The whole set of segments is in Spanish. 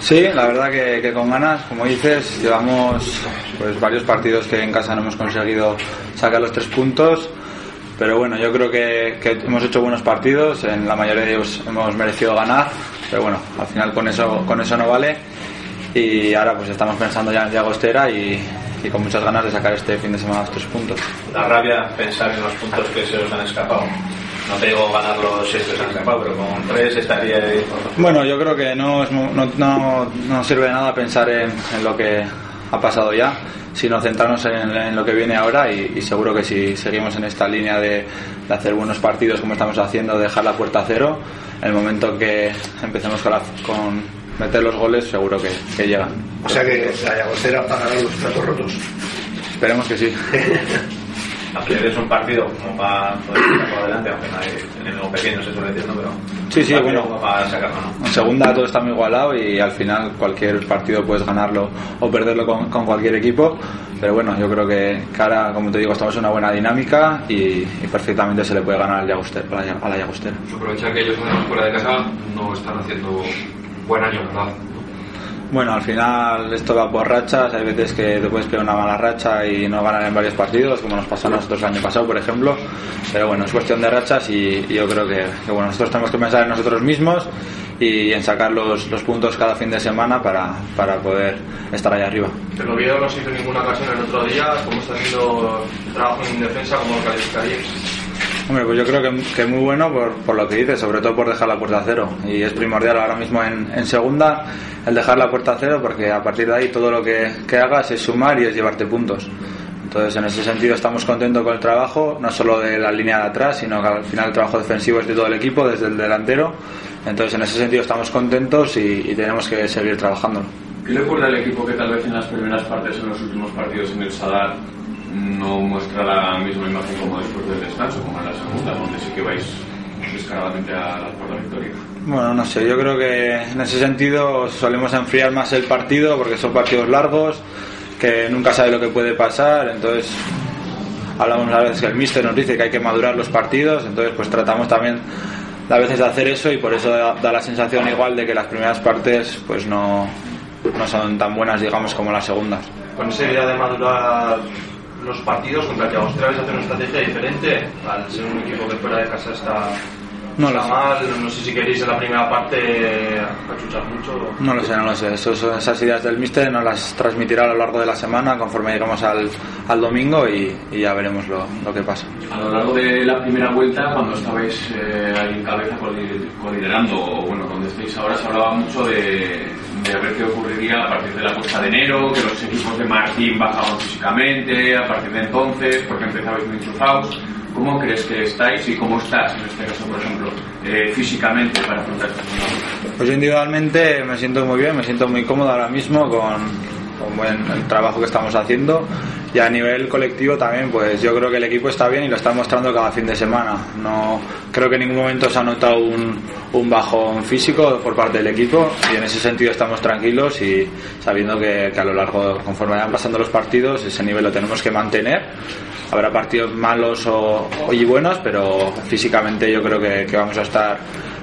Sí, la verdad que, con ganas, como dices, llevamos pues varios partidos que en casa no hemos conseguido sacar los tres puntos, pero bueno, yo creo que, hemos hecho buenos partidos, en la mayoría de ellos hemos merecido ganar, pero bueno, al final con eso, con eso no vale y ahora pues estamos pensando ya en Llagostera y, y con muchas ganas de sacar este fin de semana los tres puntos. La rabia pensar en los puntos que se os han escapado no te digo ganar los que se han escapado, pero con tres estaría ahí. Bueno, yo creo que no, no, no, no sirve de nada pensar en, en, lo que ha pasado ya, sino centrarnos en, en lo que viene ahora y, seguro que si seguimos en esta línea de, de, hacer buenos partidos como estamos haciendo, de dejar la puerta a cero, en el momento que empecemos con, con meter los goles, seguro que, que llegan. O sea que la Llagostera para los platos rotos. Esperemos que sí. es un partido como para poder sacar adelante, aunque no hay el pequeño se suele decir, pero. Sí, sí, bueno. Para sacarlo, ¿no? En segunda todo está muy igualado y al final cualquier partido puedes ganarlo o perderlo con, con cualquier equipo. Pero bueno, yo creo que, cara como te digo, estamos en una buena dinámica y, y perfectamente se le puede ganar al Llagostera, a la Llagostera. Aprovecha que ellos fuera de casa no están haciendo buen año, ¿verdad? Bueno, al final esto va por rachas, hay veces que te puedes pegar una mala racha y no ganar en varios partidos, como nos pasó a nosotros el año pasado, por ejemplo, pero bueno, es cuestión de rachas y, yo creo que, bueno, nosotros tenemos que pensar en nosotros mismos y en sacar los, puntos cada fin de semana para, para poder estar ahí arriba. El Oviedo no se hizo ninguna ocasión el otro día, ¿cómo está haciendo el trabajo en defensa? ¿Cómo lo calificaríais? Hombre, pues yo creo que, que muy bueno por, por, lo que dices, sobre todo por dejar la puerta a cero. Y es primordial ahora mismo en, en, segunda el dejar la puerta a cero porque a partir de ahí todo lo que, que hagas es sumar y es llevarte puntos. Entonces, en ese sentido, estamos contentos con el trabajo, no solo de la línea de atrás, sino que al final el trabajo defensivo es de todo el equipo, desde el delantero. Entonces, en ese sentido, estamos contentos y, y tenemos que seguir trabajando. ¿Qué le ocurre al equipo que tal vez en las primeras partes, en los últimos partidos en el Sadar, no muestra la misma imagen como después del descanso, como en la segunda, donde sí que vais descaradamente a la, por la victoria. Bueno, no sé, yo creo que en ese sentido solemos enfriar más el partido porque son partidos largos, que nunca sabe lo que puede pasar, entonces hablamos a veces que el míster nos dice que hay que madurar los partidos, entonces pues tratamos también a veces de hacer eso y por eso da, da la sensación igual de que las primeras partes pues no, no son tan buenas digamos como las segundas. Con esa idea de madurar los partidos contra el vais a hacer una estrategia diferente al ser un equipo que fuera de casa está, no está lo mal. No sé si queréis en la primera parte achuchar mucho. No lo sé no lo sé. Eso, esas ideas del míster nos las transmitirá a lo largo de la semana conforme llegamos al, al domingo y, y, ya veremos lo, lo, que pasa. A lo largo de la primera vuelta cuando estabais eh, ahí en cabeza coliderando o bueno donde estáis ahora se hablaba mucho de de ver qué ocurriría a partir de la puesta de enero, que los equipos de Martín bajaban físicamente, a partir de entonces, porque empezabais muy enchufados. ¿Cómo crees que estáis y cómo estás en este caso, por ejemplo, eh, físicamente para afrontar esta? Pues individualmente me siento muy bien, me siento muy cómodo ahora mismo con, con buen, el trabajo que estamos haciendo y a nivel colectivo también pues yo creo que el equipo está bien y lo está mostrando cada fin de semana. No creo que en ningún momento se ha notado un, un bajón físico por parte del equipo y en ese sentido estamos tranquilos y sabiendo que, que a lo largo conforme vayan pasando los partidos ese nivel lo tenemos que mantener. Habrá partidos malos o, y buenos pero físicamente yo creo que, que vamos a estar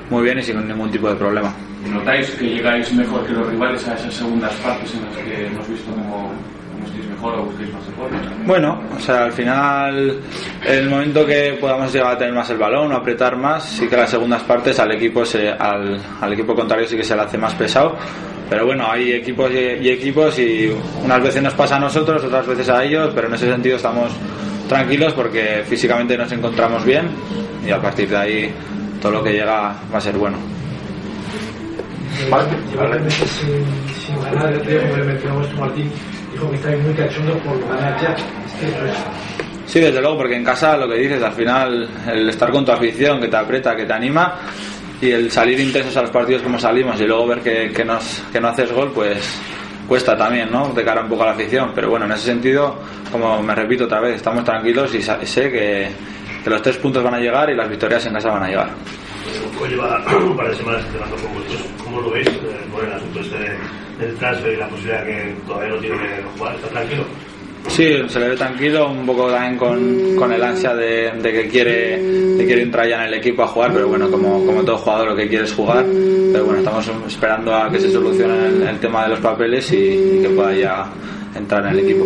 muy bien y sin ningún tipo de problema. ¿Notáis que llegáis mejor que los rivales a esas segundas partes en las que hemos visto como mejor o busquéis más el Bueno, o sea, al final, el momento que podamos llegar a tener más el balón, o apretar más, sí que las segundas partes al equipo se, al, al equipo contrario sí que se le hace más pesado. Pero bueno, hay equipos y, y equipos y unas veces nos pasa a nosotros, otras veces a ellos, pero en ese sentido estamos tranquilos porque físicamente nos encontramos bien y a partir de ahí todo lo que llega va a ser bueno. Sin ganar, estáis muy cachondos por ganar ya. Es que eso es. Sí, desde luego, porque en casa lo que dices, al final, el estar con tu afición, que te aprieta, que te anima, y el salir intensos a los partidos como salimos y luego ver que, que, nos, que no haces gol, pues cuesta también, ¿no? De cara un poco a la afición. Pero bueno, en ese sentido, como me repito otra vez, estamos tranquilos y sé que los tres puntos van a llegar y las victorias en casa van a llegar. Pues un par de semanas entrenando con vosotros. ¿Cómo lo veis eh, por el asunto este del transfer y la posibilidad que todavía no tiene que jugar? ¿Está tranquilo? Sí, se le ve tranquilo, un poco también con, con el ansia de, de, que quiere quiere entrar ya en el equipo a jugar, pero bueno, como, como todo jugador lo que quiere es jugar, pero bueno, estamos esperando a que se solucione el, tema de los papeles y que pueda ya entrar en el equipo.